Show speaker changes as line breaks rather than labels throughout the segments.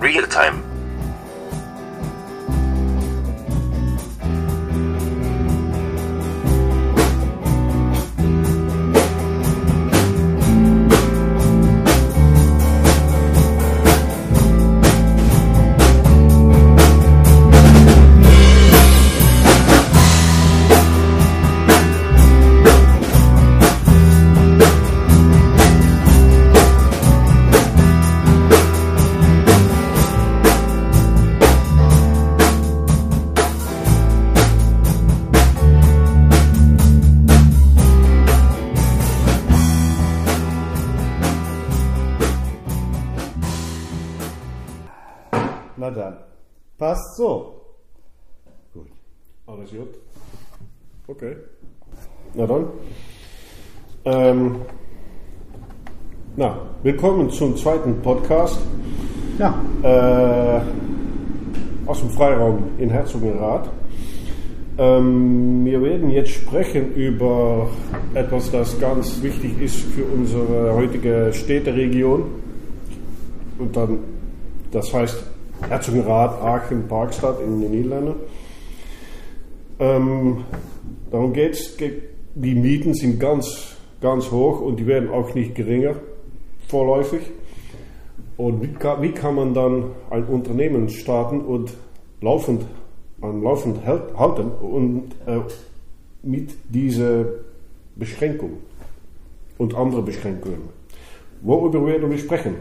Realtime.
Na Passt so. Gut.
Alles gut. Okay. Na dann. Ähm, na, willkommen zum zweiten Podcast
Ja.
äh, aus dem Freiraum in Herzogenrath. Ähm, wir werden jetzt sprechen über etwas, das ganz wichtig ist für unsere heutige Städteregion. Und dann, das heißt Herzogenrath, Aachen, Parkstad in den Niederlanden. Ähm, darum geht es, die Mieten sind ganz, ganz hoch und die werden auch nicht geringer vorläufig. Und wie kann, wie kann man dann ein Unternehmen starten und laufend, am laufend halten und äh, mit dieser Beschränkung und andere Beschränkungen? Worüber werden wir sprechen?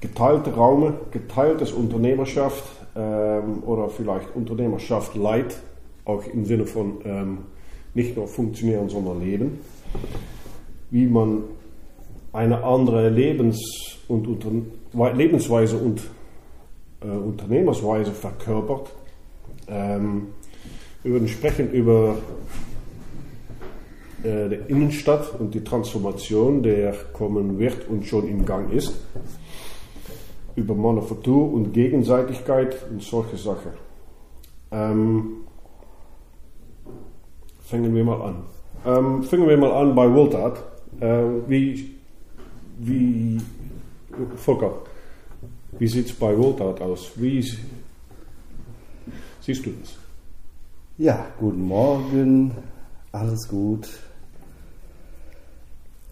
Geteilte Räume, geteiltes Unternehmerschaft ähm, oder vielleicht Unternehmerschaft Light, auch im Sinne von ähm, nicht nur funktionieren, sondern leben. Wie man eine andere Lebens- und Unter Lebensweise und äh, Unternehmersweise verkörpert. Ähm, wir würden sprechen über äh, die Innenstadt und die Transformation, der kommen wird und schon im Gang ist. Über Manufaktur und Gegenseitigkeit und solche Sachen. Ähm, fangen wir mal an. Ähm, fangen wir mal an bei Wohltat. Äh, wie, wie, Volker, wie sieht es bei Wohltat aus? Wie siehst du das?
Ja, guten Morgen. Alles gut.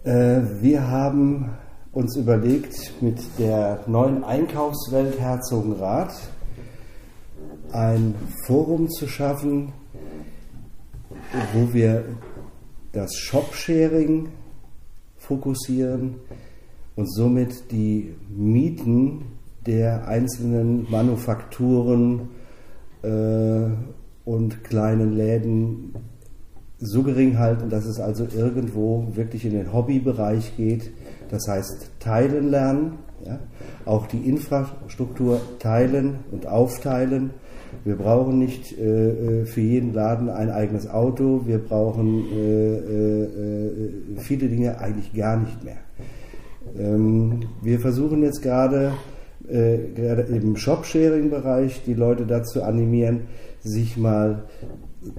Äh, wir haben uns überlegt, mit der neuen Einkaufswelt Herzogenrath ein Forum zu schaffen, wo wir das Shop-Sharing fokussieren und somit die Mieten der einzelnen Manufakturen äh, und kleinen Läden so gering halten, dass es also irgendwo wirklich in den Hobbybereich geht. Das heißt, teilen lernen, ja? auch die Infrastruktur teilen und aufteilen. Wir brauchen nicht äh, äh, für jeden Laden ein eigenes Auto, wir brauchen äh, äh, äh, viele Dinge eigentlich gar nicht mehr. Ähm, wir versuchen jetzt gerade, äh, gerade im Shop-Sharing-Bereich die Leute dazu animieren, sich mal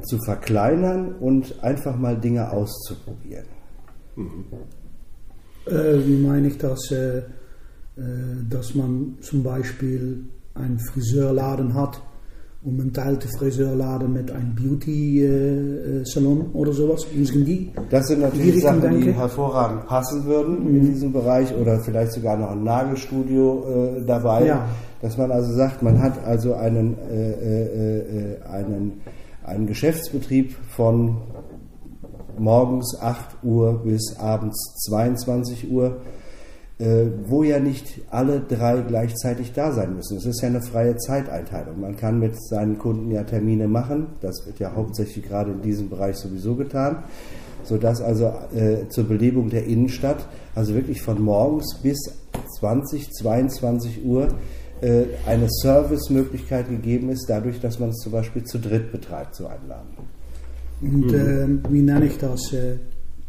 zu verkleinern und einfach mal Dinge auszuprobieren.
Äh, wie meine ich das? Äh, äh, dass man zum Beispiel einen Friseurladen hat und man teilt den Friseurladen mit einem Beauty-Salon oder sowas. Die.
Das sind
Die
natürlich
Richtung
Sachen, die
denke.
hervorragend passen würden in diesem Bereich oder vielleicht sogar noch ein Nagelstudio äh, dabei.
Ja.
Dass man also sagt, man hat also einen, äh, äh, äh, einen, einen Geschäftsbetrieb von morgens 8 Uhr bis abends 22 Uhr, äh, wo ja nicht alle drei gleichzeitig da sein müssen. Es ist ja eine freie Zeiteinteilung. Man kann mit seinen Kunden ja Termine machen. Das wird ja hauptsächlich gerade in diesem Bereich sowieso getan. Sodass also äh, zur Belebung der Innenstadt, also wirklich von morgens bis 20, 22 Uhr, äh, eine Servicemöglichkeit gegeben ist, dadurch, dass man es zum Beispiel zu dritt betreibt, so einen Laden.
Und äh, wie nenne ich das? Äh,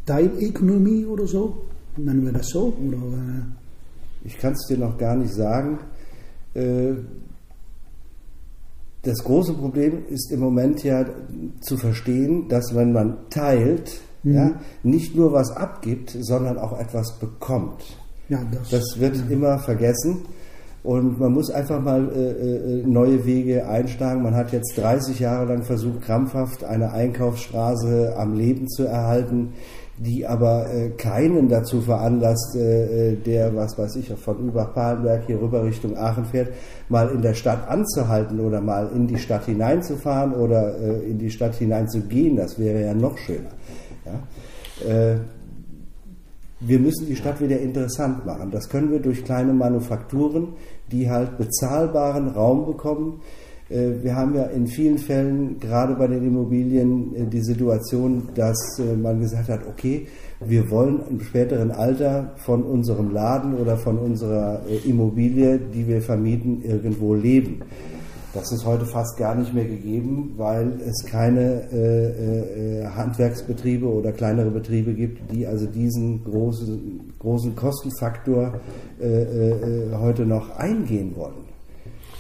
Teilökonomie oder so? Nennen wir das so? Oder, äh,
Ich kann es dir noch gar nicht sagen. Das große Problem ist im Moment ja zu verstehen, dass wenn man teilt, ja, nicht nur was abgibt, sondern auch etwas bekommt.
ja, das,
Das wird immer vergessen. Und man muss einfach mal äh, äh, neue Wege einschlagen. Man hat jetzt 30 Jahre lang versucht, krampfhaft eine Einkaufsstraße am Leben zu erhalten, die aber äh, keinen dazu veranlasst, äh, äh der, was weiß ich, von Übach-Palenberg hier rüber Richtung Aachen fährt, mal in der Stadt anzuhalten oder mal in die Stadt hineinzufahren oder äh, in die Stadt hineinzugehen. Das wäre ja noch schöner. Ja? Wir müssen die Stadt wieder interessant machen. Das können wir durch kleine Manufakturen, die halt bezahlbaren Raum bekommen. Äh, wir haben ja in vielen Fällen, gerade bei den Immobilien, äh, die Situation, dass äh, man gesagt hat, okay, wir wollen im späteren Alter von unserem Laden oder von unserer Immobilie, die wir vermieten, irgendwo leben. Das ist heute fast gar nicht mehr gegeben, weil es keine äh, äh, Handwerksbetriebe oder kleinere Betriebe gibt, die also diesen großen, großen Kostenfaktor äh, äh, heute noch eingehen wollen.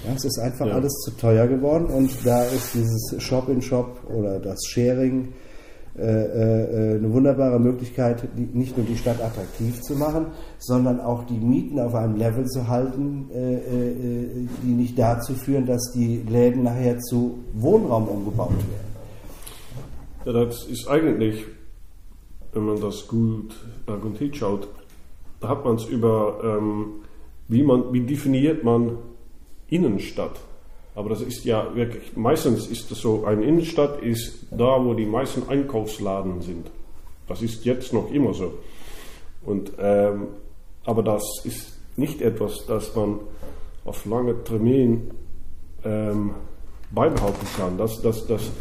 Ja, es ist einfach ja. alles zu teuer geworden und da ist dieses Shop-in-Shop -Shop oder das Sharing äh, äh, eine wunderbare Möglichkeit, nicht nur die Stadt attraktiv zu machen, sondern auch die Mieten auf einem Level zu halten, äh, äh, die nicht dazu führen, dass die Läden nachher zu Wohnraum umgebaut werden.
Ja, das ist eigentlich, wenn man das gut, äh, gut hinschaut, da hat man es über, ähm, wie, man, wie definiert man Innenstadt. Aber das ist ja wirklich, meistens ist es so, eine Innenstadt ist da, wo die meisten Einkaufsladen sind. Das ist jetzt noch immer so. Und, ähm, aber das ist nicht etwas, das man auf lange Termin ähm, beibehalten kann. Das, das, das,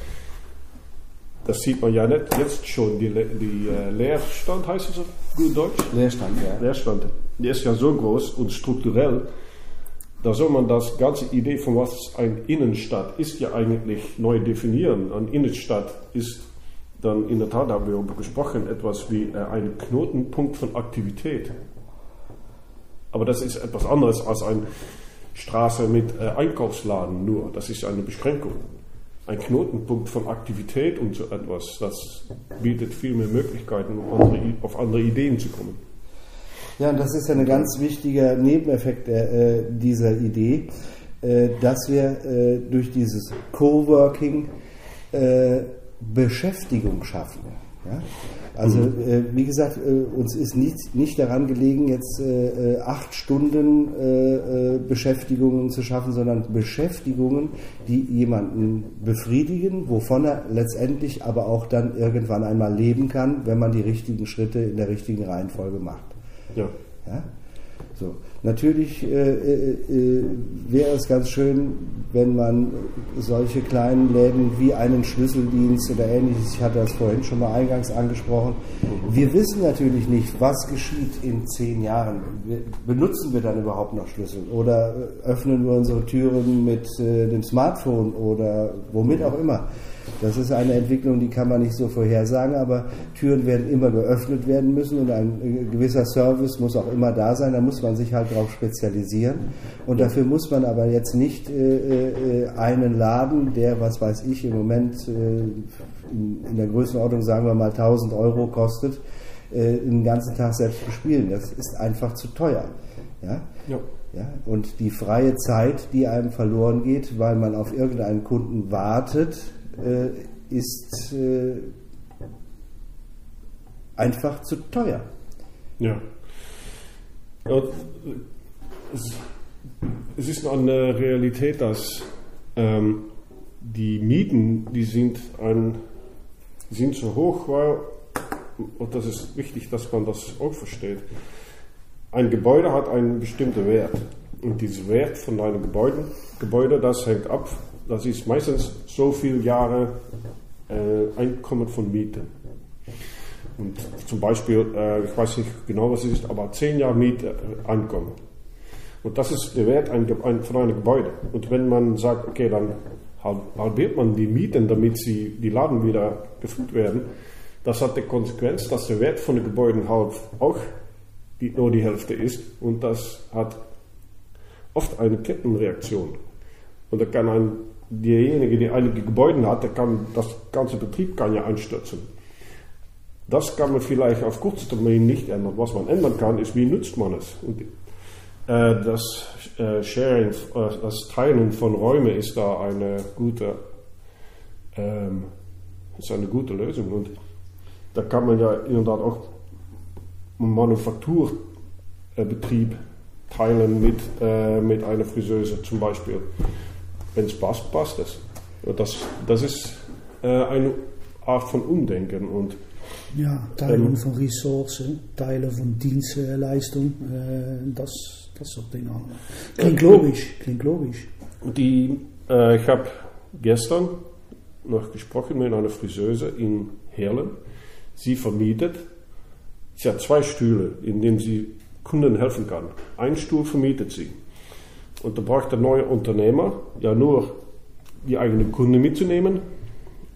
das sieht man ja nicht jetzt schon. Die, die äh, Leerstand heißt es auf gut Deutsch?
Leerstand, ja.
Leerstand. Die ist ja so groß und strukturell da soll man das ganze Idee von was ein Innenstadt ist ja eigentlich neu definieren. Eine Innenstadt ist dann in der Tat, haben wir gesprochen, etwas wie äh, ein Knotenpunkt von Aktivität. Aber das ist etwas anderes als eine Straße mit äh, Einkaufsladen nur. Das ist eine Beschränkung. Ein Knotenpunkt von Aktivität und so etwas, das bietet viel mehr Möglichkeiten, auf andere Ideen zu kommen.
Ja, und das ist ja ein ganz wichtiger Nebeneffekt äh, dieser Idee, äh, dass wir äh, durch dieses Coworking äh, Beschäftigung schaffen. Ja? Also mhm. Äh, wie gesagt, äh, uns ist nicht, nicht daran gelegen, jetzt acht Stunden Beschäftigungen zu schaffen, sondern Beschäftigungen, die jemanden befriedigen, wovon er letztendlich aber auch dann irgendwann einmal leben kann, wenn man die richtigen Schritte in der richtigen Reihenfolge macht.
Ja.
ja? So. Natürlich äh, äh, äh, wäre es ganz schön, wenn man solche kleinen Läden wie einen Schlüsseldienst oder ähnliches, ich hatte das vorhin schon mal eingangs angesprochen, mhm. wir wissen natürlich nicht, was geschieht in zehn Jahren. Benutzen wir dann überhaupt noch Schlüssel oder öffnen wir unsere Türen mit äh, dem Smartphone oder womit auch immer. Das ist eine Entwicklung, die kann man nicht so vorhersagen, aber Türen werden immer geöffnet werden müssen und ein äh, gewisser Service muss auch immer da sein. Da muss man sich halt darauf spezialisieren. Und dafür muss man aber jetzt nicht äh, äh, einen Laden, der, was weiß ich, im Moment äh, in, in, der Größenordnung, sagen wir mal, 1000 Euro kostet, äh, den ganzen Tag selbst bespielen. Das ist einfach zu teuer. Ja? ja. Ja, und die freie Zeit, die einem verloren geht, weil man auf irgendeinen Kunden wartet, äh, ist äh, einfach zu teuer.
Ja. es, ist eine Realität, dass ähm, die Mieten, die sind, ein, sind so hoch, weil, und das ist wichtig, dass man das auch versteht, ein Gebäude hat einen bestimmten Wert. Und dieser Wert von einem Gebäude, Gebäude das hängt ab das ist meistens so viele Jahre äh, Einkommen von Miete. Und zum Beispiel, äh, ich weiß nicht genau, was es ist, aber 10 Jahre Miete äh, Einkommen. Und das ist der Wert ein, ein, von einem Gebäude. Und wenn man sagt, okay, dann halbiert man die Mieten, damit sie die Laden wieder gefüllt werden, das hat die Konsequenz, dass der Wert von den Gebäuden halb auch die, nur die Hälfte ist. Und das hat oft eine Kettenreaktion. Und da kann ein derjenige, der einige Gebäude hat, der kann, das ganze Betrieb kann ja einstürzen. Das kann man vielleicht auf kurze Termin nicht ändern. Was man ändern kann, ist, wie nutzt man es. Und Äh, das äh, Sharing, äh, das Teilen von Räumen ist da eine gute, ähm, ist eine gute Lösung. Und da kann man ja in der Tat auch Manufakturbetrieb teilen mit, mit einer Friseuse zum Beispiel. Wenn es passt, passt es. Das, das ist äh, eine Art von Umdenken. Und,
Ja, Teilen
Ähm.
von Ressourcen, Teilen von Dienstleistung, äh, das, das soort dingen allemaal. Klinkt logisch, klingt logisch.
Die, äh, ich habe gestern noch gesprochen mit einer Friseuse in Herlen. Sie vermietet, sie hat zwei Stühle, in denen sie Kunden helfen kann. Ein Stuhl vermietet sie. Und da braucht der neue Unternehmer ja nur die eigenen Kunden mitzunehmen.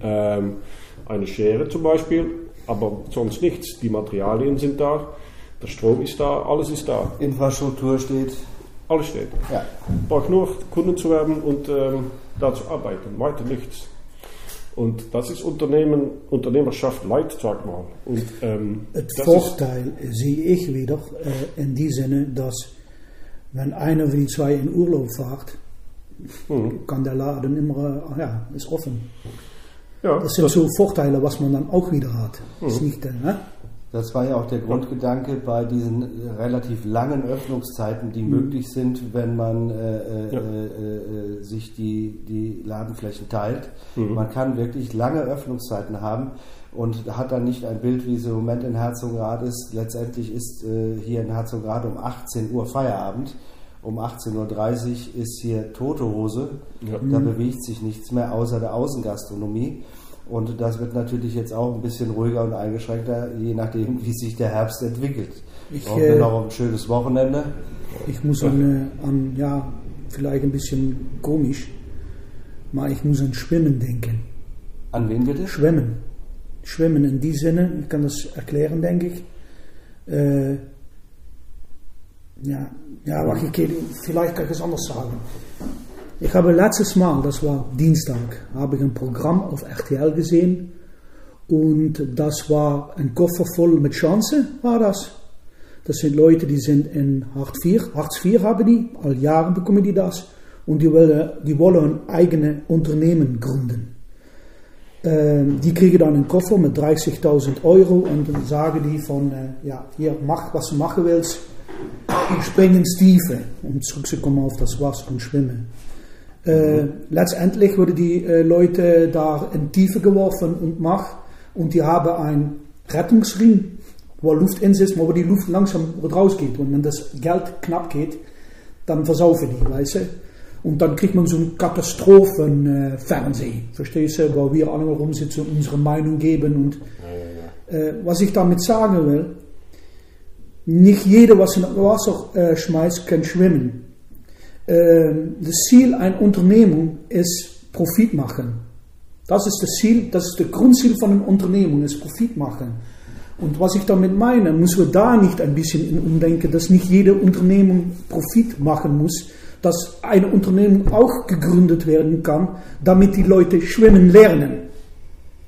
Ähm, eine Schere zum Beispiel, aber sonst nichts. Die Materialien sind da, der Strom ist da, alles ist da.
Infrastruktur steht.
Alles steht.
Ja.
braucht nur Kunden zu werben und ähm, da zu arbeiten, weiter nichts. Und das ist Unternehmen, Unternehmerschaft Light, sag mal. Und, ähm,
Het
das
Vorteil zie ik wieder äh, in die Sinne, dass wenn einer von die zwei in Urlaub fährt,
Mhm.
kann der Laden immer, ja, ist offen.
Ja,
Das sind so Vorteile, was man dann auch wieder hat. Ist nicht, ne?
Das war ja auch der Grundgedanke bei diesen äh, relativ langen Öffnungszeiten, die möglich sind, wenn man äh, äh,
Ja.
äh, äh, sich die, die Ladenflächen teilt. Man kann wirklich lange Öffnungszeiten haben und hat dann nicht ein Bild, wie es im Moment in Herzogenrath ist. Letztendlich ist äh, hier in Herzogenrath um 18 Uhr Feierabend. Um 18.30 Uhr ist hier tote Hose.
Ja.
Da bewegt sich nichts mehr außer der Außengastronomie. Und das wird natürlich jetzt auch ein bisschen ruhiger und eingeschränkter, je nachdem, wie sich der Herbst entwickelt.
Ich,
wir
äh,
noch ein schönes Wochenende.
Ich muss an, äh, an, ja, vielleicht ein bisschen komisch, maar ich muss an Schwimmen denken.
An wen bitte?
Schwimmen. Schwimmen in die Sinne, ich kann das erklären, denke ich. Äh, ja, ja, wacht, ich, vielleicht kann ich es anders sagen. Ich habe letztes Mal, das war Dienstag, habe ich ein Programm auf RTL gesehen und das war ein Koffer voll mit Chancen, war das. Das sind Leute, die sind in Hartz IV, Hartz IV haben die, al Jahren bekommen die das und die wollen, die wollen ein eigenes Unternehmen gründen. Ähm, die kriegen dann einen Koffer mit 30.000 Euro und dann sagen die von, äh, ja, hier, mach, was du machen willst, spring ins Tiefe, um zurückzukommen auf das Wasser und schwimmen. Äh, letztendlich wurden die äh, Leute da in Tiefe geworfen und mach und die haben einen Rettungsring, wo Luft in sitzt, aber wo die Luft langsam rausgeht. Und wenn das Geld knapp geht, dann versaufen die, weißt du. Und dann kriegt man so einen Katastrophenfernsehen, verstehst du, wo wir alle rumsitzen und unsere Meinung geben. Und äh, was ich damit sagen will, nicht jeder, was in das Wasser äh, schmeißt, kann schwimmen. Ähm, das Ziel einer Unternehmung ist Profit machen. Das ist das Ziel, das ist das Grundziel von einer Unternehmung, ist Profit machen. Und was ich damit meine, müssen wir da nicht ein bisschen umdenken, dass nicht jede Unternehmung Profit machen muss, dass eine Unternehmung auch gegründet werden kann, damit die Leute schwimmen lernen.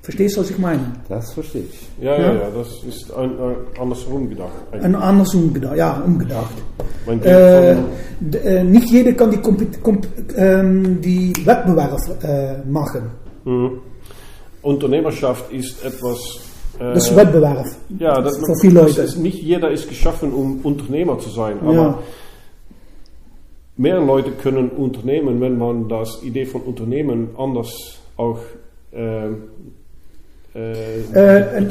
Verstehst du, was ich meine?
Das verstehe ich.
ja, ja,
Ja.
ja, das ist ein, ein andersrum gedacht.
Ein anders umgedacht, ja, umgedacht.
Mein
Äh, äh, nicht jeder kann die, Kompet- Komp- ähm, die Wettbewerb äh, machen.
mhm. Unternehmerschaft ist etwas. Äh,
Das ist Wettbewerb.
ja, das,
für viele
das
Leute.
Ist, nicht jeder ist geschaffen, um Unternehmer zu sein. Aber
Ja.
mehr Leute können unternehmen, wenn man das Idee von Unternehmen anders auch äh, äh,
Äh, ein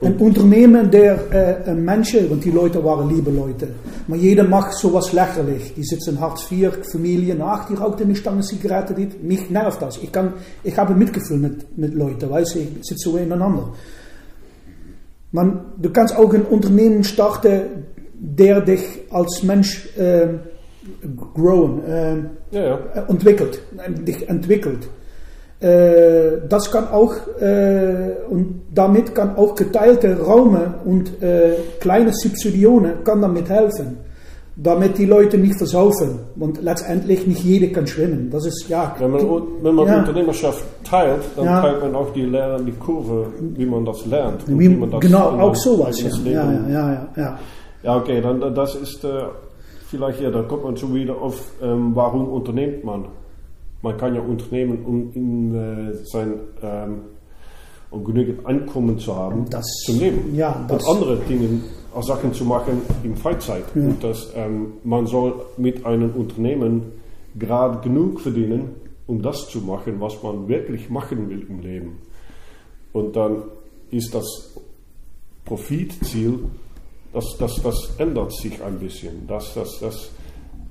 Und,
Unternehmen der äh, Menschen, want die Leute waren liebe Leute, maar jeder macht sowas lächerlich. Die sitzen Hartz IV, Familien, ach, die raucht eine Stange Zigarette, die, mich nervt das. Ich, kann, ich habe Mitgefühl mit, mit Leuten, weißt du, ich sitze so ineinander. Man, du kannst auch ein Unternehmen starten, der dich als Mensch äh, growen, äh,
ja, ja.
äh, ontwikkelt, en dich entwickelt. Äh, das kann auch, äh, und damit kann auch geteilte Räume und äh, kleine Subsidionen kann damit helfen. Damit die Leute nicht versaufen. Und letztendlich nicht jeder kann schwimmen. Das ist, ja.
Wenn man, wenn man
Ja.
Unternehmerschaft teilt, dann
Ja.
teilt man auch die, Lern, die Kurve, wie man das lernt.
Wie,
wie man das
genau, auch sowas. Ja, ja, ja, ja, ja.
Ja, okay, dann das ist äh, vielleicht, ja, da kommt man schon wieder auf, ähm, warum unternimmt man? Man kann ja unternehmen, um in äh, sein ähm, um genügend Einkommen zu haben
Das-
zum Leben.
ja,
und andere Dinge, auch Sachen zu machen in Freizeit. Und dass ähm, man soll mit einem Unternehmen gerade genug verdienen, um das zu machen, was man wirklich machen will im Leben. Und dann ist das Profitziel, das, das, das ändert sich ein bisschen. Das, das, das,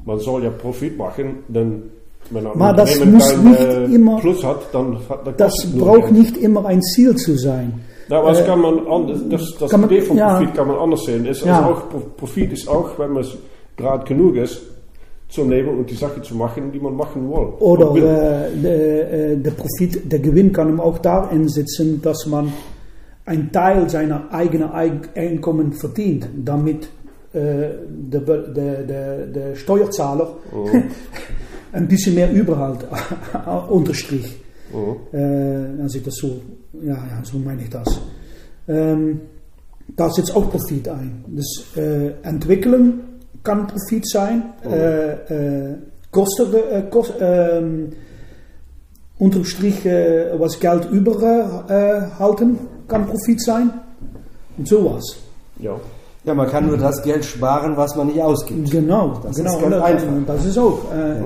man soll ja Profit machen, denn wenn ein
Aber das muss nicht
äh,
immer-
Plus hat, dann, hat- dann
Das braucht nicht immer ein Ziel zu sein.
Ja, aber das
Äh,
kann man anders, das, das
man-
Idee von
ja.
Profit kann man anders sehen. Es,
Ja.
auch, Pro- Profit ist auch, wenn man es gerade genug ist, zum Leben und die Sachen zu machen, die man machen will.
Oder
will.
äh, der, äh, der Profit, der Gewinn kann ihm auch darin sitzen, dass man einen Teil seiner eigenen Eig- Einkommen verdient, damit äh, der, der, der, der Steuerzahler ein bisschen mehr überhalt, unterstrich. Äh, als ich das so, ja, ja, so meine ich das. Ähm, da setzt auch Profit ein. Das äh, Entwickeln kann Profit sein. Äh, äh, kosten, äh, kost, ähm, unterm Strich äh, was Geld überhalten kann Profit sein. Und sowas.
ja.
Ja, man kann nur das Geld sparen, was man nicht ausgibt.
Genau,
Das
genau.
ist ganz einfach.
das ist auch. Äh,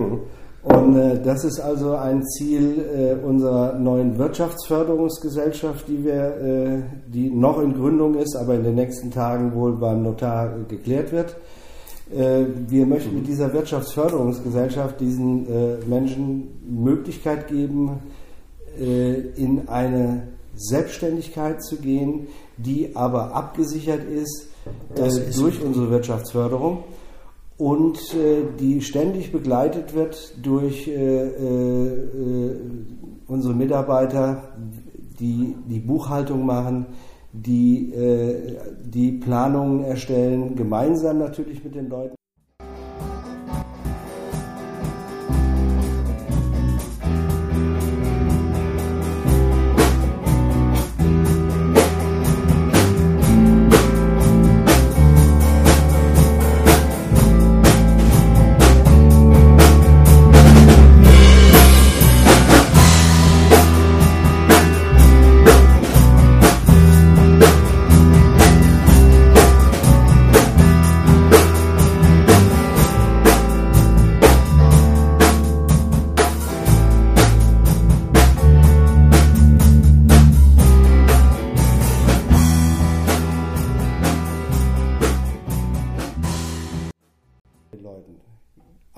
Und äh, das ist also ein Ziel äh, unserer neuen Wirtschaftsförderungsgesellschaft, die wir, äh, die noch in Gründung ist, aber in den nächsten Tagen wohl beim Notar geklärt wird. Äh, wir möchten mit dieser Wirtschaftsförderungsgesellschaft diesen äh, Menschen Möglichkeit geben, äh, in eine Selbstständigkeit zu gehen, die aber abgesichert ist,
ist-
durch unsere Wirtschaftsförderung und äh, die ständig begleitet wird durch äh, äh, unsere Mitarbeiter, die die Buchhaltung machen, die äh, die Planungen erstellen, gemeinsam natürlich mit den Leuten.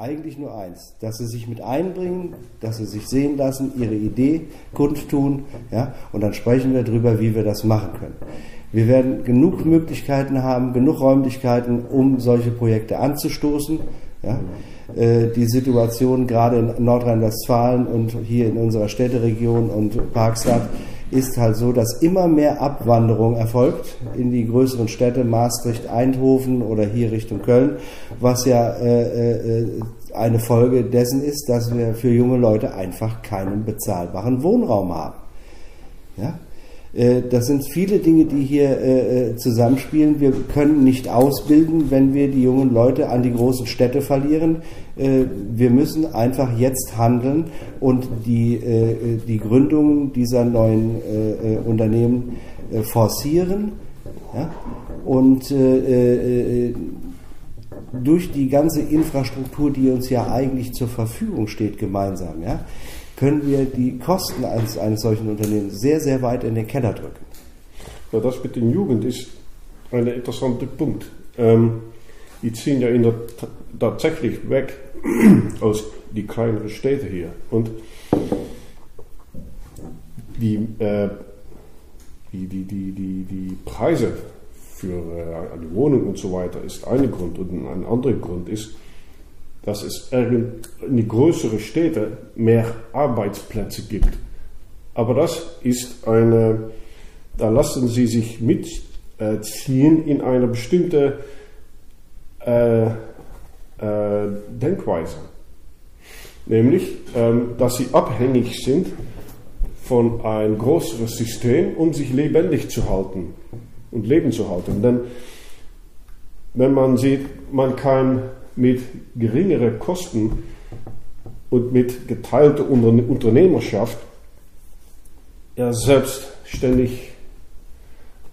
Eigentlich nur eins, dass sie sich mit einbringen, dass sie sich sehen lassen, ihre Idee kundtun, ja, und dann sprechen wir darüber, wie wir das machen können. Wir werden genug Möglichkeiten haben, genug Räumlichkeiten, um solche Projekte anzustoßen. Ja. Äh, Die Situation gerade in Nordrhein-Westfalen und hier in unserer Städteregion und Parkstadt ist halt so, dass immer mehr Abwanderung erfolgt in die größeren Städte, Maastricht, Eindhoven oder hier Richtung Köln, was ja äh, äh, eine Folge dessen ist, dass wir für junge Leute einfach keinen bezahlbaren Wohnraum haben. Ja? Äh, Das sind viele Dinge, die hier äh, äh, zusammenspielen. Wir können nicht ausbilden, wenn wir die jungen Leute an die großen Städte verlieren. Äh, Wir müssen einfach jetzt handeln und die, äh, äh, die Gründung dieser neuen Unternehmen forcieren. Und durch die ganze Infrastruktur, die uns ja eigentlich zur Verfügung steht, gemeinsam, können wir die Kosten eines, eines solchen Unternehmens sehr, sehr weit in den Keller drücken.
Ja, das mit den Jugend ist ein interessanter Punkt. Ähm, die ziehen ja in der, tatsächlich weg aus die kleineren Städte hier. Und die, äh, die, die, die, die, die Preise für äh, die Wohnung und so weiter ist ein Grund. Und ein anderer Grund ist, dass es in die größeren Städte mehr Arbeitsplätze gibt. Aber das ist eine, da lassen sie sich mitziehen in eine bestimmte äh, äh, Denkweise. Nämlich, ähm, dass sie abhängig sind von einem größeren System, um sich lebendig zu halten und Leben zu halten. Denn wenn man sieht, man kann mit geringeren Kosten und mit geteilter Unternehmerschaft ja selbstständig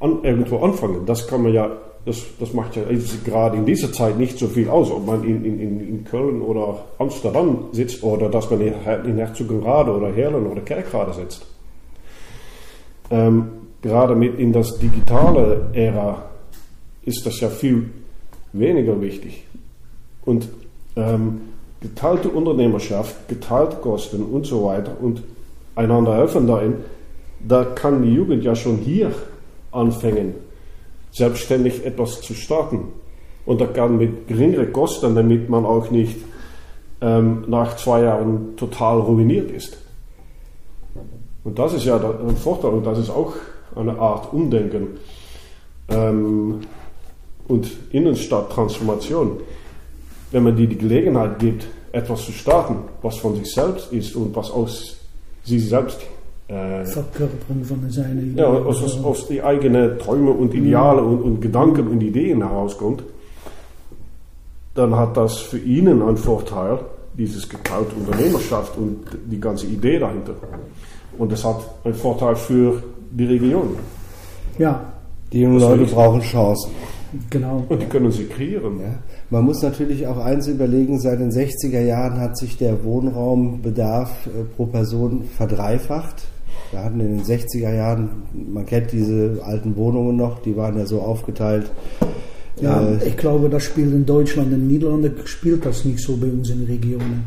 an, irgendwo anfangen. Das kann man ja, das, das macht ja gerade in dieser Zeit nicht so viel aus, ob man in, in, in Köln oder Amsterdam sitzt oder dass man in Herzogenrade oder Herlen oder Kerkrade sitzt. Ähm, gerade mit in das digitale Ära ist das ja viel weniger wichtig. Und ähm, geteilte Unternehmerschaft, geteilte Kosten und so weiter und einander helfen darin, da kann die Jugend ja schon hier anfangen, selbstständig etwas zu starten. Und das kann mit geringeren Kosten, damit man auch nicht ähm, nach zwei Jahren total ruiniert ist. Und das ist ja ein Vorteil und das ist auch eine Art Umdenken ähm, und Innenstadttransformation. Wenn man dir die Gelegenheit gibt, etwas zu starten, was von sich selbst ist und was aus sich selbst
äh, Verkörperung von seinen
Ideen. Ja, aus, aus, aus die eigenen Träume und Ideale mhm. und, und, Gedanken und Ideen herauskommt, dann hat das für ihn einen Vorteil, dieses geteilte Unternehmerschaft und die ganze Idee dahinter. Und das hat einen Vorteil für die Region.
Ja. Die jungen Leute brauchen Chancen.
Genau. Und die können sie kreieren. Ja.
Man muss natürlich auch eins überlegen, seit den 60er Jahren hat sich der Wohnraumbedarf äh, pro Person verdreifacht. Wir hatten in den 60er Jahren, man kennt diese alten Wohnungen noch, die waren ja so aufgeteilt.
Ja, äh, ich glaube, das spielt in Deutschland, in den Niederlanden spielt das nicht so bei uns in den Regionen.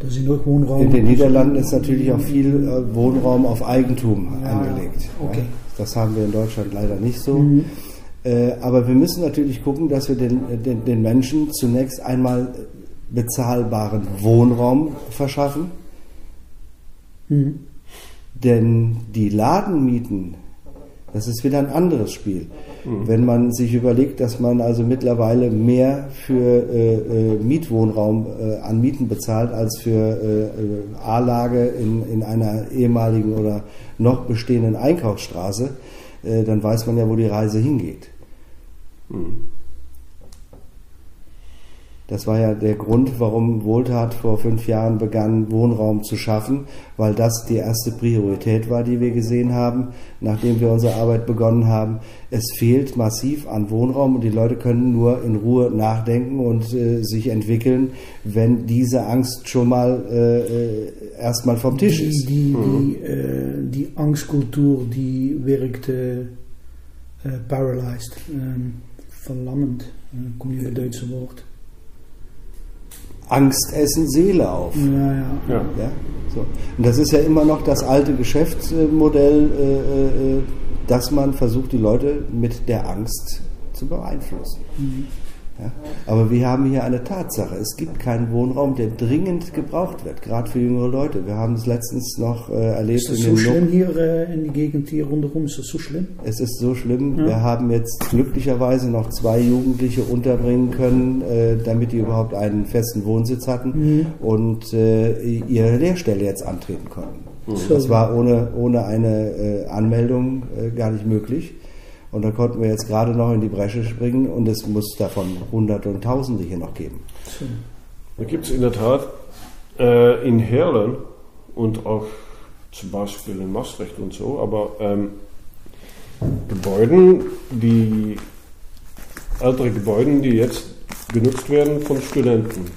Da sind auch Wohnraum. In den Niederlanden ist natürlich auch viel äh, Wohnraum auf Eigentum ja, angelegt. Okay. Ja. Das haben wir in Deutschland leider nicht so. Mhm. Äh, aber wir müssen natürlich gucken, dass wir den, den, den Menschen zunächst einmal bezahlbaren Wohnraum verschaffen. Mhm. Denn die Ladenmieten, das ist wieder ein anderes Spiel. Mhm. Wenn man sich überlegt, dass man also mittlerweile mehr für äh, äh, Mietwohnraum äh, an Mieten bezahlt als für äh, äh, A-Lage in, in einer ehemaligen oder noch bestehenden Einkaufsstraße, äh, dann weiß man ja, wo die Reise hingeht. Mhm. Das war ja der Grund, warum Wohltat vor fünf Jahren begann, Wohnraum zu schaffen, weil das die erste Priorität war, die wir gesehen haben, nachdem wir unsere Arbeit begonnen haben. Es fehlt massiv an Wohnraum und die Leute können nur in Ruhe nachdenken und äh, sich entwickeln, wenn diese Angst schon mal äh, äh erstmal vom Tisch
die,
ist.
Die, mhm. die, äh, die, Angstkultur, die wirkt äh, paralyzed, ähm, verlammend, äh, kommt hier das deutsche Wort.
Angst essen Seele auf. Ja, ja. ja. ja? So. Und das ist ja immer noch das alte Geschäftsmodell, äh, äh, dass man versucht, die Leute mit der Angst zu beeinflussen. Mhm. Ja? Aber wir haben hier eine Tatsache. Es gibt keinen Wohnraum, der dringend gebraucht wird, gerade für jüngere Leute. Wir haben es letztens noch äh, erlebt.
Ist das so schlimm hier äh, in die Gegend hier rundherum? Ist das so schlimm?
Es ist so schlimm. Ja. Wir haben jetzt glücklicherweise noch zwei Jugendliche unterbringen können, äh, damit die überhaupt einen festen Wohnsitz hatten mhm. und äh, ihre Lehrstelle jetzt antreten konnten. Mhm. Das war ohne, ohne eine äh, Anmeldung äh, gar nicht möglich. Und da konnten wir jetzt gerade noch in die Bresche springen und es muss davon Hunderte und Tausende hier noch geben.
Da gibt es in der Tat äh, in Herlen und auch zum Beispiel in Maastricht und so, aber ähm, Gebäuden, die ältere Gebäude, die jetzt genutzt werden von Studenten.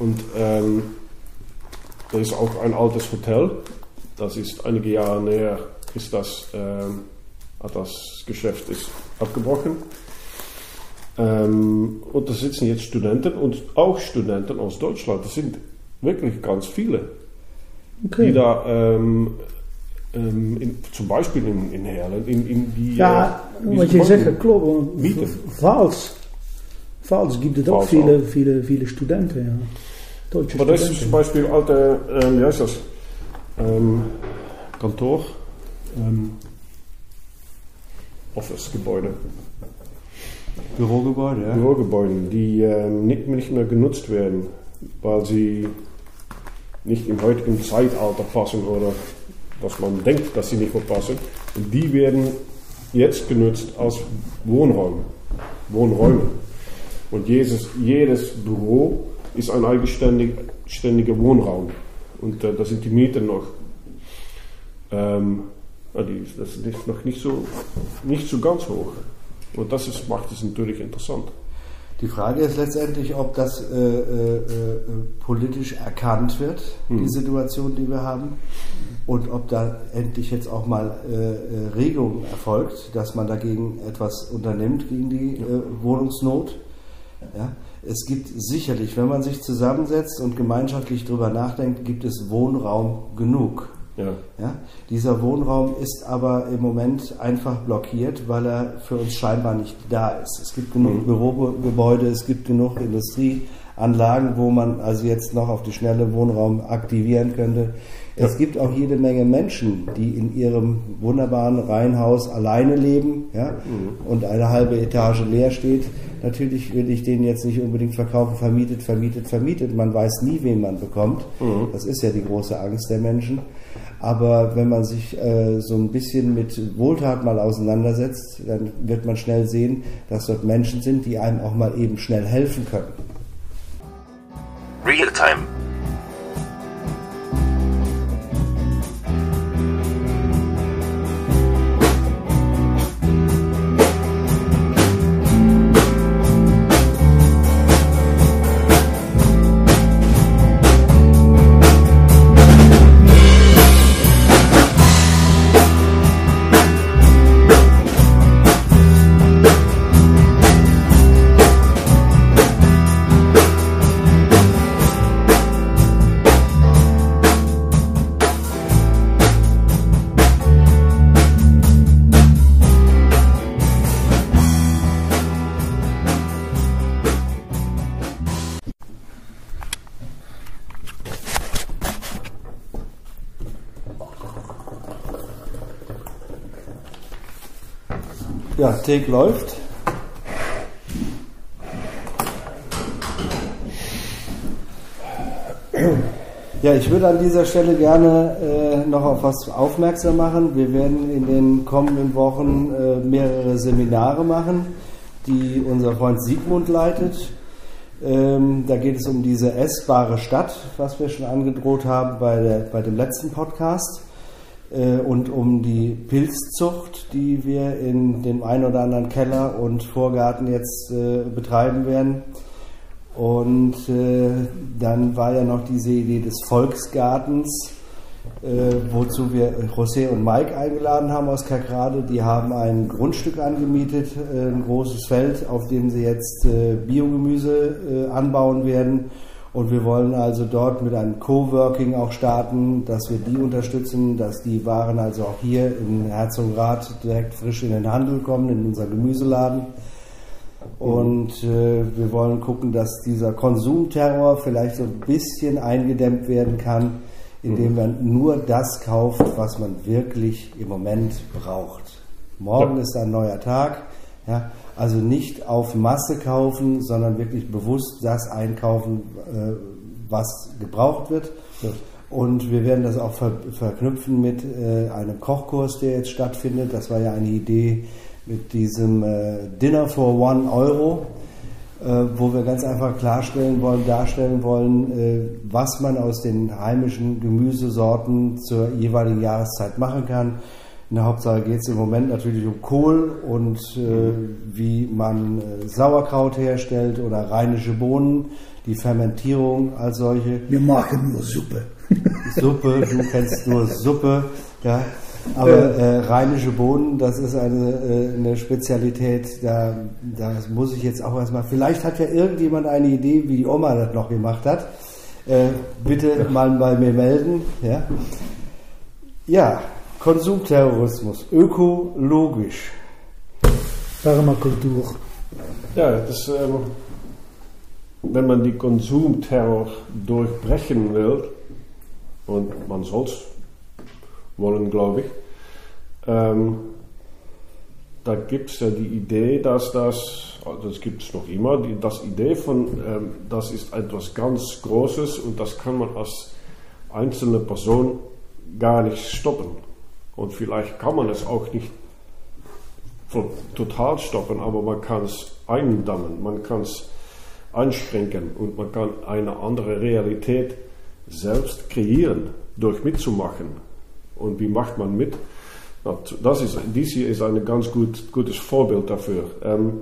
Und ähm, da ist auch ein altes Hotel, das ist einige Jahre näher, ist das ähm, das Geschäft ist abgebrochen. Ähm, und da sitzen jetzt Studenten und auch Studenten aus Deutschland. Das sind wirklich ganz viele, okay. die da ähm, ähm, in, zum Beispiel in, in Herlen, in, in die.
Ja, äh, wat je zegt, klopt. Mieten. Vals. Vals gibt es auch viele, viele, viele Studenten, ja.
Deutsche Aber das ist zum Beispiel alte, ähm, wie heißt das? Ähm, Kantor. Ähm, Office-Gebäude.
Bürogebäude, ja.
Bürogebäude, die äh, nicht, nicht mehr genutzt werden, weil sie nicht im heutigen Zeitalter passen oder dass man denkt, dass sie nicht mehr passen. Und die werden jetzt genutzt als Wohnräume. Wohnräume. Und jedes, jedes Büro ist ein eigenständiger Wohnraum. Und äh, da sind die Mieten noch, ähm, das ist noch nicht so, nicht so ganz hoch. Und das ist, macht es natürlich interessant.
Die Frage ist letztendlich, ob das äh, äh, äh, politisch erkannt wird, mhm. die Situation, die wir haben, und ob da endlich jetzt auch mal äh, äh, Regung erfolgt, dass man dagegen etwas unternimmt gegen die äh, Wohnungsnot. Ja? Es gibt sicherlich, wenn man sich zusammensetzt und gemeinschaftlich darüber nachdenkt, gibt es Wohnraum genug. Ja. Ja? Dieser Wohnraum ist aber im Moment einfach blockiert, weil er für uns scheinbar nicht da ist. Es gibt genug mhm. Bürogebäude, es gibt genug Industrieanlagen, wo man also jetzt noch auf die schnelle Wohnraum aktivieren könnte. Es ja. gibt auch jede Menge Menschen, die in ihrem wunderbaren Reihenhaus alleine leben ja, mhm. und eine halbe Etage leer steht. Natürlich will ich den jetzt nicht unbedingt verkaufen, vermietet, vermietet, vermietet. Man weiß nie, wen man bekommt. Mhm. Das ist ja die große Angst der Menschen. Aber wenn man sich äh, so ein bisschen mit Wohltat mal auseinandersetzt, dann wird man schnell sehen, dass dort Menschen sind, die einem auch mal eben schnell helfen können. Realtime Ja, Take läuft. Ja, ich würde an dieser Stelle gerne äh, noch auf was aufmerksam machen. Wir werden in den kommenden Wochen äh, mehrere Seminare machen, die unser Freund Siegmund leitet. Ähm, da geht es um diese essbare Stadt, was wir schon angedroht haben bei, der, bei dem letzten Podcast. Äh, und um die Pilzzucht, die wir in dem einen oder anderen Keller und Vorgarten jetzt äh, betreiben werden. Und äh, dann war ja noch diese Idee des Volksgartens, wozu wir José und Mike eingeladen haben aus Kakrade. Die haben ein Grundstück angemietet, ein großes Feld, auf dem sie jetzt Biogemüse anbauen werden und wir wollen also dort mit einem Coworking auch starten, dass wir die unterstützen, dass die Waren also auch hier in Herzogenrath direkt frisch in den Handel kommen, in unser Gemüseladen. Und äh, wir wollen gucken, dass dieser Konsumterror vielleicht so ein bisschen eingedämmt werden kann, indem man nur das kauft, was man wirklich im Moment braucht. Morgen ja. ist ein neuer Tag. Ja, also nicht auf Masse kaufen, sondern wirklich bewusst das einkaufen, äh, was gebraucht wird. Ja. Und wir werden das auch ver verknüpfen mit äh, einem Kochkurs, der jetzt stattfindet. Das war ja eine Idee mit diesem äh, Dinner for One Euro, wo wir ganz einfach klarstellen wollen, darstellen wollen, was man aus den heimischen Gemüsesorten zur jeweiligen Jahreszeit machen kann in der Hauptsache geht es im Moment natürlich um Kohl und äh, wie man äh, Sauerkraut herstellt oder rheinische Bohnen, die Fermentierung als solche.
Wir machen nur Suppe.
Suppe, du kennst nur Suppe, ja. Aber äh, rheinische Bohnen, das ist eine, äh, eine Spezialität, da das muss ich jetzt auch erstmal. Vielleicht hat ja irgendjemand eine Idee, wie die Oma das noch gemacht hat. Äh, bitte mal bei mir melden. Ja, ja Konsumterrorismus, ökologisch.
Permakultur.
Ja, das, ähm, wenn man die Konsumterror durchbrechen will, und man soll es wollen, glaube ich, ähm, da gibt es ja die Idee, dass das, also das gibt es noch immer, die das Idee von, ähm, das ist etwas ganz Großes und das kann man als einzelne Person gar nicht stoppen. Und vielleicht kann man es auch nicht total stoppen, aber man kann es eindammen, man kann es einschränken und man kann eine andere Realität selbst kreieren, durch mitzumachen. Und wie macht man mit? Das ist, dies hier ist ein ganz gut, gutes Vorbild dafür. Ähm,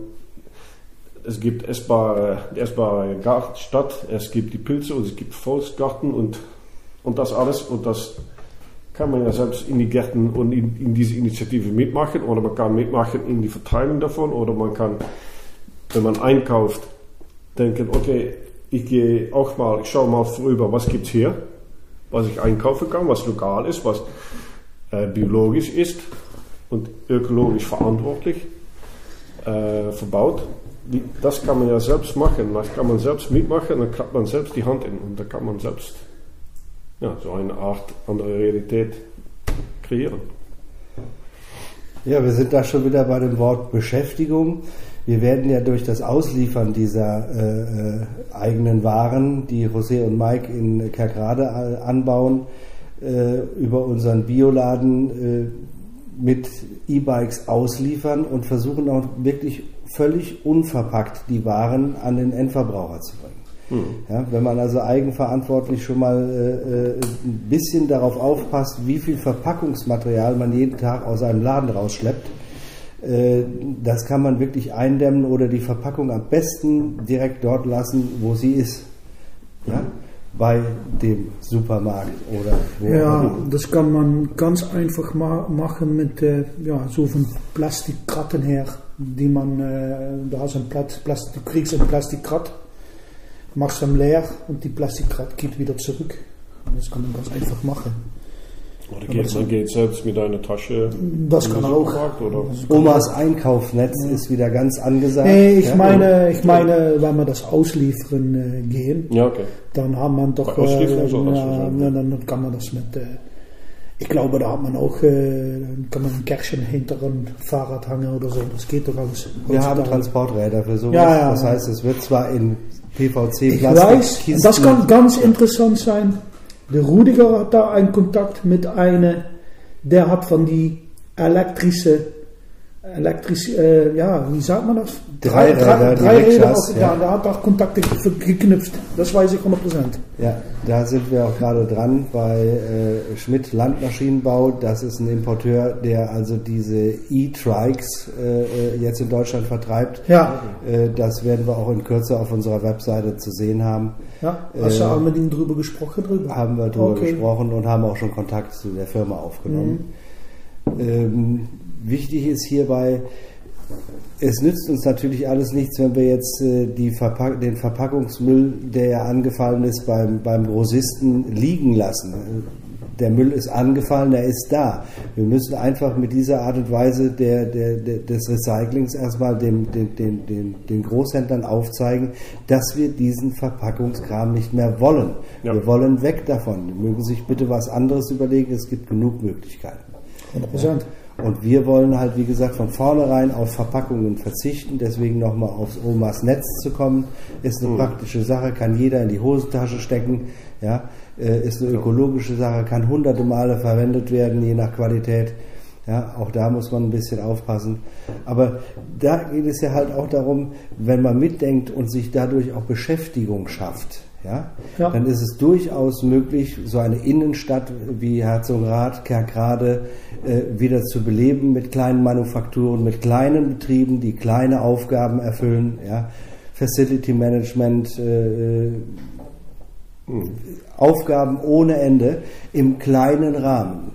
es gibt essbare, essbare Stadt, es gibt die Pilze und es gibt Volksgarten und, und das alles. Und das kann man ja selbst in die Gärten und in, in diese Initiative mitmachen oder man kann mitmachen in die Verteilung davon oder man kann, wenn man einkauft, denken, okay, ich gehe auch mal, ich schaue mal vorüber, was gibt es hier, was ich einkaufen kann, was lokal ist, was äh, biologisch ist und ökologisch verantwortlich äh, verbaut. Die, das kann man ja selbst machen, das kann man selbst mitmachen, dann klappt man selbst die Hand in und da kann man selbst ja, so eine Art andere Realität kreieren.
Ja, wir sind da schon wieder bei dem Wort Beschäftigung. Wir werden ja durch das Ausliefern dieser äh, äh eigenen Waren, die José und Mike in Kerkrade anbauen, äh, über unseren Bioladen äh, mit E-Bikes ausliefern und versuchen auch wirklich völlig unverpackt die Waren an den Endverbraucher zu bringen. Ja, wenn man also eigenverantwortlich schon mal äh, äh, ein bisschen darauf aufpasst, wie viel Verpackungsmaterial man jeden Tag aus einem Laden rausschleppt, äh, das kann man wirklich eindämmen oder die Verpackung am besten direkt dort lassen, wo sie ist. Ja? Bei dem Supermarkt oder
wo Ja, das kann man ganz einfach ma machen mit äh, ja, so von Plastikkratten her, die man, äh, da ist ein Plastik, du kriegst ein Plastikkrat machst hem leer und die Plastikkrat geht wieder zurück. Und das kann man ganz einfach machen.
Oder geht, man geht selbst mit einer Tasche.
Das kann auch.
Oder? Omas Einkaufsnetz ja. ist wieder ganz angesagt.
Nee, ich ja? meine, ich meine, wenn wir das ausliefern äh, gehen,
ja, okay.
dann haben wir doch. Äh, ja, dann kann man das mit. Äh, ich glaube, da hat man auch, äh, kann man ein Kärchen hinter ein Fahrrad hangen oder so. Das geht doch alles.
Wir haben Transporträder für sowas. Ja, ja, das heißt, es wird zwar in PVC
Ich weiß, das kann ganz interessant sein. Der Rudiger hat da einen Kontakt mit einem, der hat von die elektrische elektrisch, äh, ja, wie sagt man das?
Drei, drei, drei, drei Räder
auch, ja. da hat auch Kontakte geknüpft. Das weiß ich 100%.
Ja, da sind wir auch gerade dran bei äh, Schmidt Landmaschinenbau. Das ist ein Importeur, der also diese E-Trikes äh, äh, jetzt in Deutschland vertreibt.
Ja.
Äh, das werden wir auch in Kürze auf unserer Webseite zu sehen haben.
Ja, hast du äh, auch mit ihm drüber gesprochen? Drüber?
Haben wir drüber okay. gesprochen und haben auch schon Kontakt zu der Firma aufgenommen. Mhm. Ähm, wichtig ist hierbei, es nützt uns natürlich alles nichts, wenn wir jetzt äh, Verpack den Verpackungsmüll, der ja angefallen ist, beim, beim Grossisten liegen lassen. Der Müll ist angefallen, er ist da. Wir müssen einfach mit dieser Art und Weise der, der, der des Recyclings erstmal dem, den, den, den, den Großhändlern aufzeigen, dass wir diesen Verpackungskram nicht mehr wollen. Ja. Wir wollen weg davon. Die mögen sich bitte was anderes überlegen, es gibt genug Möglichkeiten. 100%. Und wir wollen halt, wie gesagt, von vornherein auf Verpackungen verzichten. Deswegen nochmal aufs Omas Netz zu kommen, ist eine mhm. praktische Sache, kann jeder in die Hosentasche stecken. Ja, äh, ist eine ökologische Sache, kann hunderte Male verwendet werden, je nach Qualität. Ja, auch da muss man ein bisschen aufpassen. Aber da geht es ja halt auch darum, wenn man mitdenkt und sich dadurch auch Beschäftigung schafft ja, ja. dann ist es durchaus möglich, so eine Innenstadt wie Herzogenrath, Kerkrade äh, wieder zu beleben mit kleinen Manufakturen, mit kleinen Betrieben, die kleine Aufgaben erfüllen. Ja. Facility Management, äh, äh Aufgaben ohne Ende im kleinen Rahmen.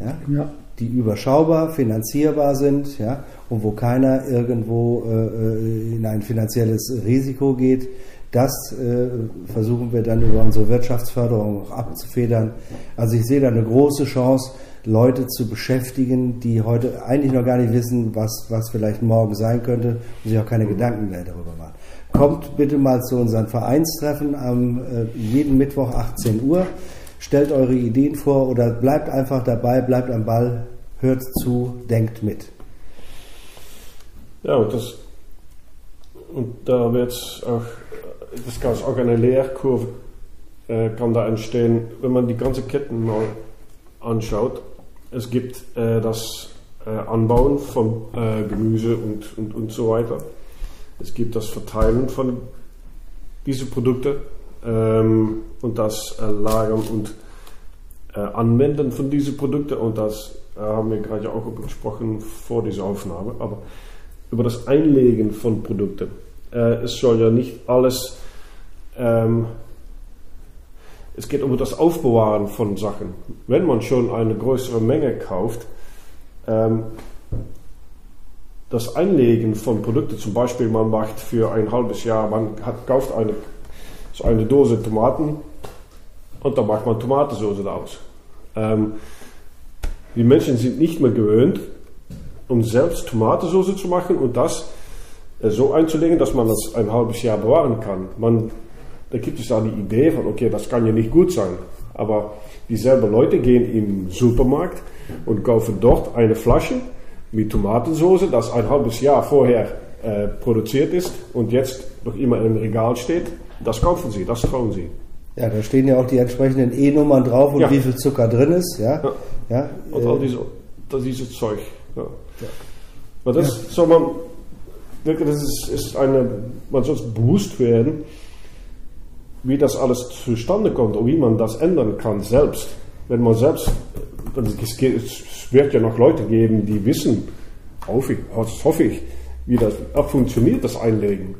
Ja? ja. Die überschaubar, finanzierbar sind ja, und wo keiner irgendwo äh, äh in ein finanzielles Risiko geht. Das äh, versuchen wir dann über unsere Wirtschaftsförderung auch abzufedern. Also ich sehe da eine große Chance, Leute zu beschäftigen, die heute eigentlich noch gar nicht wissen, was, was vielleicht morgen sein könnte und sich auch keine Gedanken mehr darüber machen. Kommt bitte mal zu unseren Vereinstreffen am äh, jeden Mittwoch 18 Uhr. Stellt eure Ideen vor oder bleibt einfach dabei, bleibt am Ball, hört zu, denkt mit.
Ja, und das und da wird es auch das kann auch eine Leerkurve äh, kann da entstehen, wenn man die ganze Ketten mal anschaut. Es gibt äh, das äh, Anbauen von äh, Gemüse und, und, und so weiter. Es gibt das Verteilen von diese Produkte ähm, und das äh, Lagern und äh, Anwenden von diesen Produkten und das haben wir gerade auch gesprochen vor dieser Aufnahme, aber über das Einlegen von Produkten. Es soll ja nicht alles, ähm, es geht um das Aufbewahren von Sachen. Wenn man schon eine größere Menge kauft, ähm, das Einlegen von Produkten, zum Beispiel man macht für ein halbes Jahr, man hat, kauft eine, so eine Dose Tomaten und dann macht man Tomatensauce daraus. Ähm, die Menschen sind nicht mehr gewöhnt, um selbst Tomatensauce zu machen und das äh, so einzulegen, dass man das ein halbes Jahr bewahren kann. Man, da gibt es da die Idee von, okay, das kann ja nicht gut sein. Aber dieselben Leute gehen im Supermarkt und kaufen dort eine Flasche mit Tomatensauce, das ein halbes Jahr vorher äh, produziert ist und jetzt noch immer im Regal steht. Das kaufen sie, das trauen sie.
Ja, da stehen ja auch die entsprechenden E-Nummern drauf und
Ja.
wie viel Zucker drin ist. Ja,
Ja.
ja.
Und
äh,
all diese, das dieses Zeug. Ja. Aber das soll man, das ist, ist eine, man soll bewusst werden, wie das alles zustande kommt und wie man das ändern kann selbst. Wenn man selbst, es wird ja noch Leute geben, die wissen, hoffe ich, das hoffe ich, wie das auch funktioniert, das Einlegen.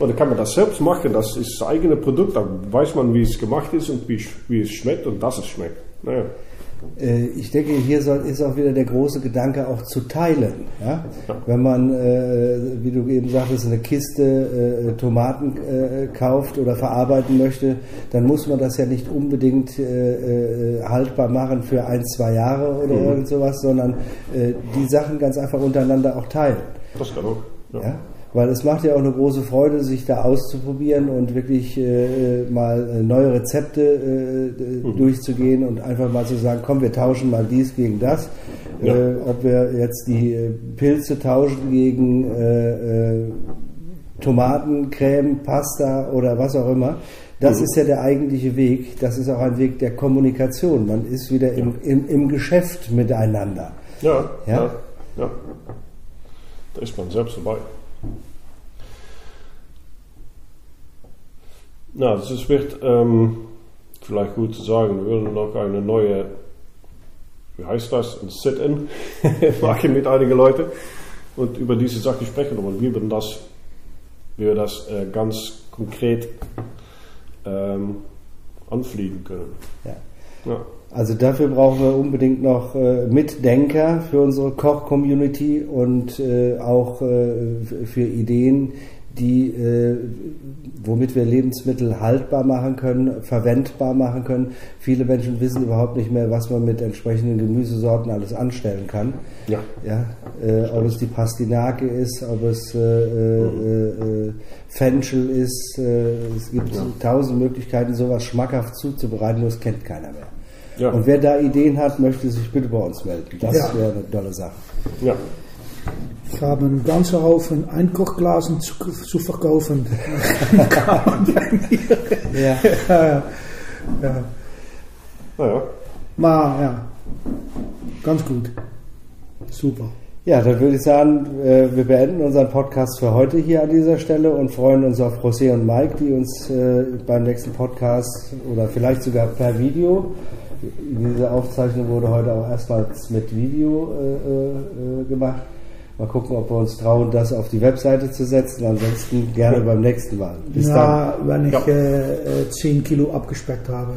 Und dann kann man das selbst machen, das ist das eigene Produkt, dann weiß man, wie es gemacht ist und wie, wie es schmeckt und dass es schmeckt. Naja.
Äh, Ich denke, hier ist auch wieder der große Gedanke, auch zu teilen. Ja? Wenn man, äh, wie du eben sagtest, eine Kiste äh, Tomaten kauft oder verarbeiten möchte, dann muss man das ja nicht unbedingt haltbar machen für ein, zwei Jahre oder irgend sowas, sondern die Sachen ganz einfach untereinander auch teilen.
Das kann auch. Ja.
Ja? Weil es macht ja auch eine große Freude, sich da auszuprobieren und wirklich äh, mal äh, neue Rezepte äh, d- durchzugehen und einfach mal zu sagen, komm, wir tauschen mal dies gegen das.
Ja.
Äh, ob wir jetzt die äh, Pilze tauschen gegen äh, äh, Tomatencreme, Pasta oder was auch immer. Das ist ja der eigentliche Weg. Das ist auch ein Weg der Kommunikation. Man ist wieder im, im, im Geschäft miteinander.
Ja,
Ja?
ja. ja. Da ist man selbst dabei. Na, das ist, wird ähm, vielleicht gut zu sagen, wir wollen noch eine neue, wie heißt das, ein Sit-In machen mit einigen Leuten und über diese Sache sprechen und wie wir das, wie wir das äh, ganz konkret ähm, anfliegen können.
Ja.
Ja.
Also dafür brauchen wir unbedingt noch äh, Mitdenker für unsere Koch-Community und äh, auch äh, für Ideen, die, äh, womit wir Lebensmittel haltbar machen können, verwendbar machen können. Viele Menschen wissen überhaupt nicht mehr, was man mit entsprechenden Gemüsesorten alles anstellen kann.
Ja.
Ja, äh, ob es die Pastinake ist, ob es äh, äh, äh, Fenchel ist. Äh, es gibt tausend Möglichkeiten, sowas schmackhaft zuzubereiten, nur es kennt keiner mehr.
Ja.
Und wer da Ideen hat, möchte sich bitte bei uns melden. Das
Ja.
wäre eine tolle Sache.
ja.
Ich habe einen ganzen Haufen Einkochglasen zu, zu verkaufen.
Ja.
ja, ja.
Naja.
Maar ja, ganz gut. Super.
ja, dann würde ich sagen, äh, wir beenden unseren Podcast für heute hier an dieser Stelle und freuen uns auf José und Mike, die uns äh, beim nächsten Podcast oder vielleicht sogar per Video, diese Aufzeichnung wurde heute auch erstmals mit Video äh, gemacht. Mal gucken, ob wir uns trauen, das auf die Webseite zu setzen. Ansonsten gerne beim nächsten Mal. Bis dann.
ja, wenn ich
Ja.
äh, äh, 10 Kilo abgespeckt habe.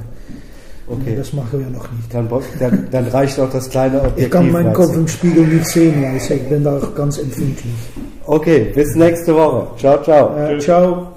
Okay.
Das machen wir noch nicht.
Dann, dann, dann reicht auch das kleine Objektiv.
Ich kann meinen Kopf im Spiegel nicht sehen, weil ich bin da ganz empfindlich.
Okay, bis nächste Woche. Ciao, ciao.
Äh, ciao.